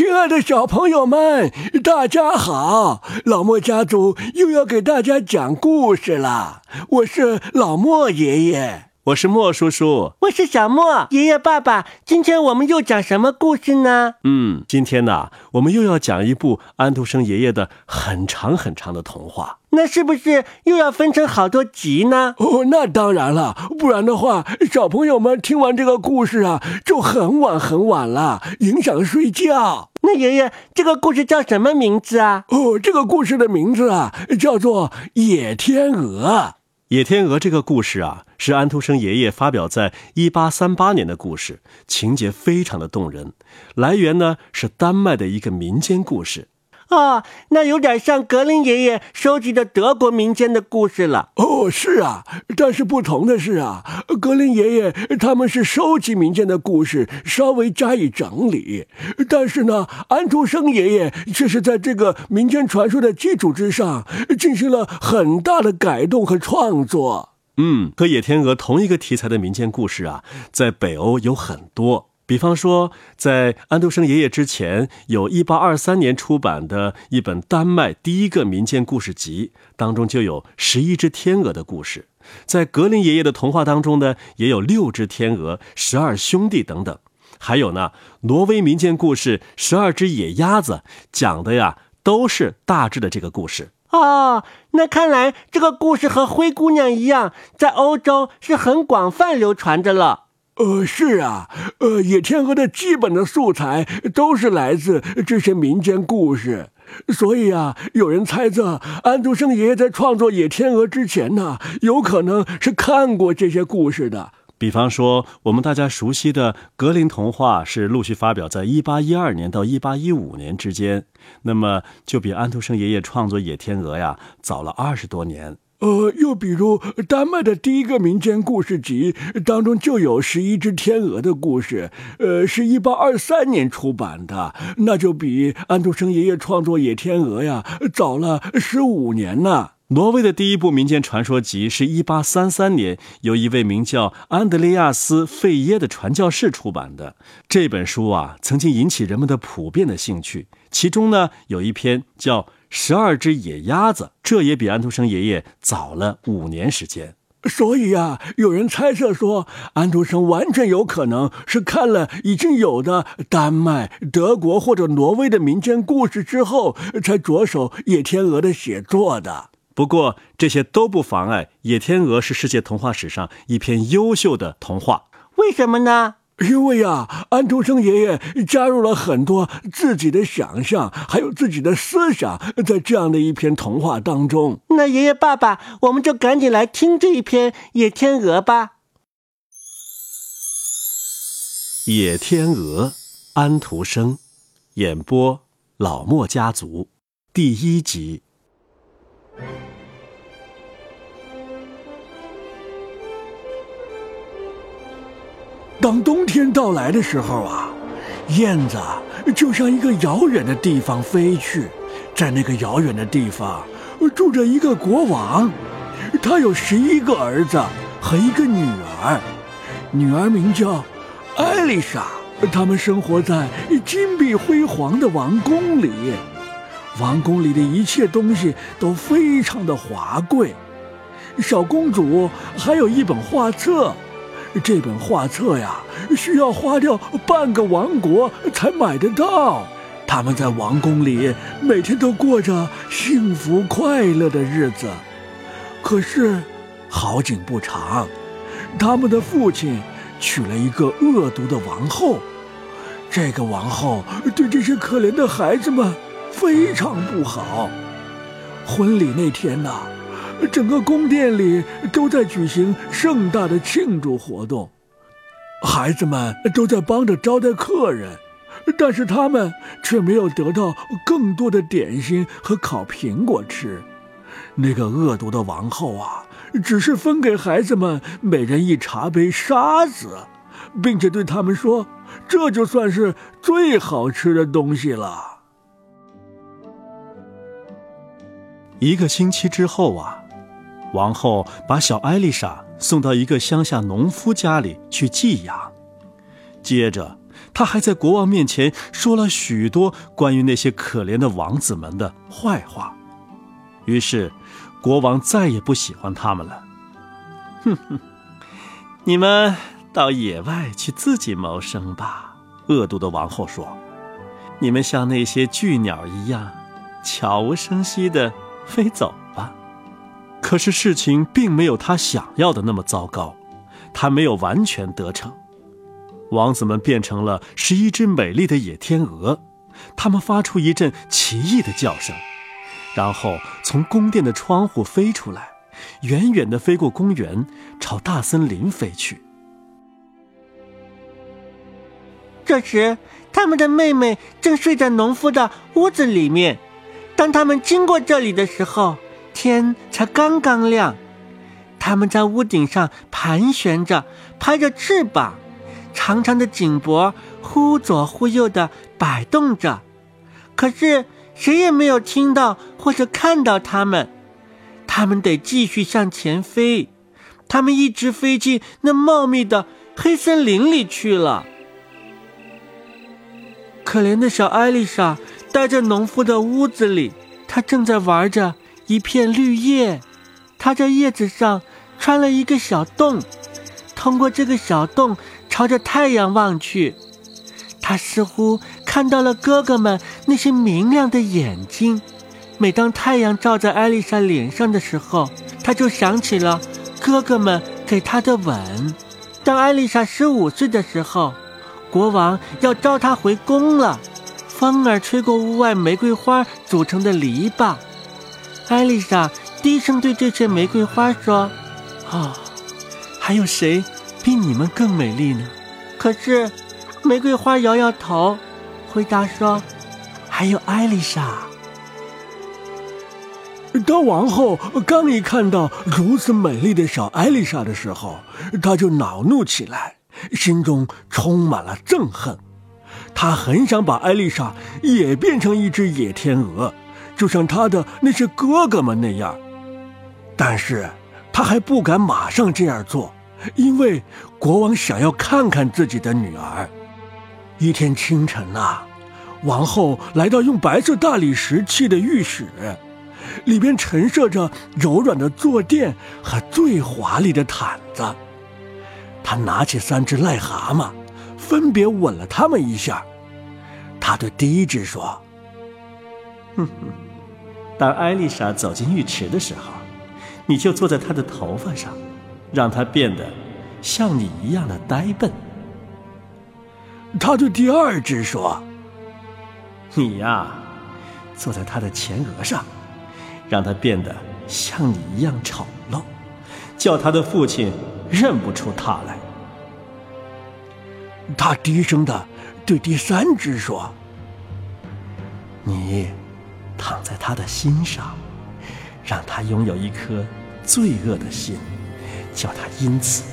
亲爱的小朋友们，大家好！老莫家族又要给大家讲故事了。我是老莫爷爷，我是莫叔叔，我是小莫爷爷爸爸。今天我们又讲什么故事呢？嗯，今天呢，我们又要讲一部安徒生爷爷的很长很长的童话。那是不是又要分成好多集呢？哦，那当然了，不然的话，小朋友们听完这个故事啊，就很晚很晚了，影响睡觉。那爷爷，这个故事叫什么名字啊？哦，这个故事的名字啊，叫做《野天鹅》。野天鹅这个故事啊，是安徒生爷爷发表在一八三八年的故事，情节非常的动人。来源呢是丹麦的一个民间故事。哦，那有点像格林爷爷收集的德国民间的故事了。哦，是啊，但是不同的是啊，格林爷爷他们是收集民间的故事，稍微加以整理；但是呢，安徒生爷爷却是在这个民间传说的基础之上，进行了很大的改动和创作。嗯，和野天鹅同一个题材的民间故事啊，在北欧有很多。比方说，在安徒生爷爷之前，有一八二三年出版的一本丹麦第一个民间故事集，当中就有十一只天鹅的故事。在格林爷爷的童话当中呢，也有六只天鹅、十二兄弟等等。还有呢，挪威民间故事《十二只野鸭子》，讲的呀都是大致的这个故事。哦，那看来这个故事和灰姑娘一样，在欧洲是很广泛流传着了。呃，是啊，呃，野天鹅的基本的素材都是来自这些民间故事，所以啊，有人猜测安徒生爷爷在创作《野天鹅》之前呢，有可能是看过这些故事的。比方说，我们大家熟悉的格林童话是陆续发表在一八一二年到一八一五年之间，那么就比安徒生爷爷创作《野天鹅》呀早了二十多年。呃，又比如丹麦的第一个民间故事集当中就有十一只天鹅的故事，呃，是一八二三年出版的，那就比安徒生爷爷创作《野天鹅》呀早了十五年呢。挪威的第一部民间传说集是一八三三年由一位名叫安德烈亚斯·费耶的传教士出版的。这本书啊，曾经引起人们的普遍的兴趣。其中呢，有一篇叫《十二只野鸭子》，这也比安徒生爷爷早了五年时间。所以啊，有人猜测说，安徒生完全有可能是看了已经有的丹麦、德国或者挪威的民间故事之后，才着手《野天鹅》的写作的。不过这些都不妨碍《野天鹅》是世界童话史上一篇优秀的童话。为什么呢？因为呀，安徒生爷爷加入了很多自己的想象，还有自己的思想，在这样的一篇童话当中。那爷爷爸爸，我们就赶紧来听这一篇《野天鹅》吧。《野天鹅》，安徒生，演播老莫家族，第一集。当冬天到来的时候啊，燕子就向一个遥远的地方飞去，在那个遥远的地方住着一个国王，他有十一个儿子和一个女儿，女儿名叫艾丽莎，他们生活在金碧辉煌的王宫里，王宫里的一切东西都非常的华贵，小公主还有一本画册。这本画册呀，需要花掉半个王国才买得到。他们在王宫里每天都过着幸福快乐的日子。可是，好景不长，他们的父亲娶了一个恶毒的王后。这个王后对这些可怜的孩子们非常不好。婚礼那天呐。整个宫殿里都在举行盛大的庆祝活动，孩子们都在帮着招待客人，但是他们却没有得到更多的点心和烤苹果吃。那个恶毒的王后啊，只是分给孩子们每人一茶杯沙子，并且对他们说：“这就算是最好吃的东西了。”一个星期之后啊。王后把小艾丽莎送到一个乡下农夫家里去寄养。接着，她还在国王面前说了许多关于那些可怜的王子们的坏话。于是，国王再也不喜欢他们了。哼哼，你们到野外去自己谋生吧。恶毒的王后说：“你们像那些巨鸟一样，悄无声息地飞走。”可是事情并没有他想要的那么糟糕，他没有完全得逞。王子们变成了十一只美丽的野天鹅，它们发出一阵奇异的叫声，然后从宫殿的窗户飞出来，远远地飞过公园，朝大森林飞去。这时，他们的妹妹正睡在农夫的屋子里面。当他们经过这里的时候，天才刚刚亮。他们在屋顶上盘旋着，拍着翅膀。长长的颈脖忽左忽右的摆动着，可是谁也没有听到或者看到它们。它们得继续向前飞，它们一直飞进那茂密的黑森林里去了。可怜的小艾丽莎待在农夫的屋子里，她正在玩着一片绿叶，它在叶子上穿了一个小洞，通过这个小洞。朝着太阳望去，他似乎看到了哥哥们那些明亮的眼睛。每当太阳照在艾丽莎脸上的时候，他就想起了哥哥们给她的吻。当艾丽莎十五岁的时候，国王要召她回宫了。风儿吹过屋外玫瑰花组成的篱笆，艾丽莎低声对这些玫瑰花说：“啊，还有谁？”比你们更美丽呢，可是，玫瑰花摇摇头，回答说：“还有艾丽莎。”当王后刚一看到如此美丽的小艾丽莎的时候，她就恼怒起来，心中充满了憎恨。她很想把艾丽莎也变成一只野天鹅，就像他的那些哥哥们那样，但是他还不敢马上这样做。因为国王想要看看自己的女儿。一天清晨呐，王后来到用白色大理石砌的浴室，里边陈设着柔软的坐垫和最华丽的毯子。她拿起三只癞蛤蟆，分别吻了他们一下。他对第一只说：“哼哼，当艾丽莎走进浴池的时候，你就坐在她的头发上。”让她变得像你一样的呆笨。他对第二只说：“你呀，坐在他的前额上，让他变得像你一样丑陋，叫他的父亲认不出他来。”他低声的对第三只说：“你躺在他的心上，让他拥有一颗罪恶的心。”叫他因此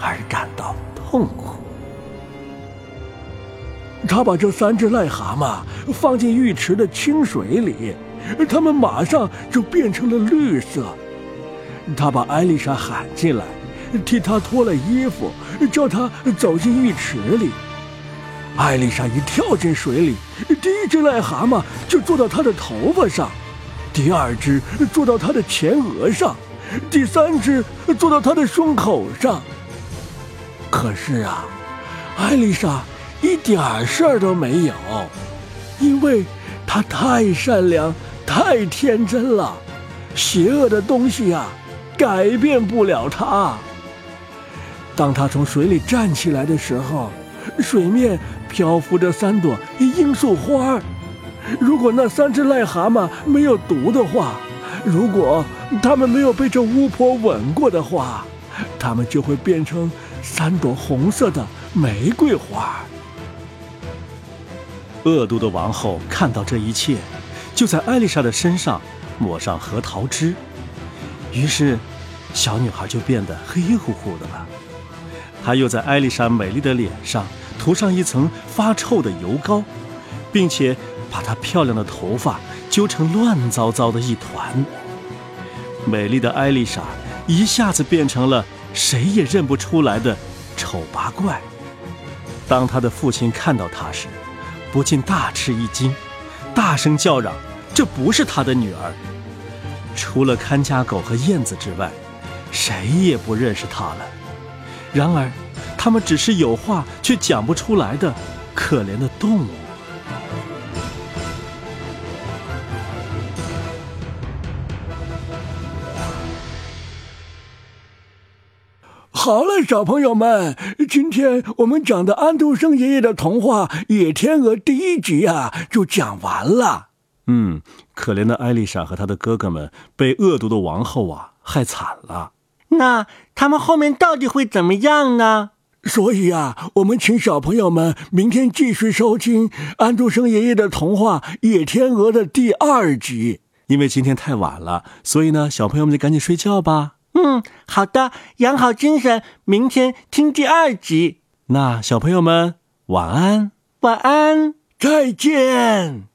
而感到痛苦。他把这三只癞蛤蟆放进浴池的清水里，它们马上就变成了绿色。他把艾丽莎喊进来，替她脱了衣服，叫她走进浴池里。艾丽莎一跳进水里，第一只癞蛤蟆就坐到她的头发上，第二只坐到她的前额上。第三只坐到她的胸口上。可是啊，艾丽莎一点事儿都没有，因为她太善良、太天真了。邪恶的东西呀，改变不了她。当她从水里站起来的时候，水面漂浮着三朵罂粟花。如果那三只癞蛤蟆没有毒的话，如果他们没有被这巫婆吻过的话，他们就会变成三朵红色的玫瑰花。恶毒的王后看到这一切，就在艾丽莎的身上抹上核桃汁，于是小女孩就变得黑乎乎的了。她又在艾丽莎美丽的脸上涂上一层发臭的油膏，并且把她漂亮的头发。揪成乱糟糟的一团，美丽的艾丽莎一下子变成了谁也认不出来的丑八怪。当他的父亲看到他时，不禁大吃一惊，大声叫嚷：“这不是他的女儿！”除了看家狗和燕子之外，谁也不认识他了。然而，他们只是有话却讲不出来的可怜的动物。好了，小朋友们，今天我们讲的安徒生爷爷的童话《野天鹅》第一集啊，就讲完了。嗯，可怜的艾丽莎和她的哥哥们被恶毒的王后啊害惨了。那他们后面到底会怎么样呢？所以啊，我们请小朋友们明天继续收听安徒生爷爷的童话《野天鹅》的第二集。因为今天太晚了，所以呢，小朋友们就赶紧睡觉吧。嗯，好的，养好精神，明天听第二集。那小朋友们晚安，晚安，再见。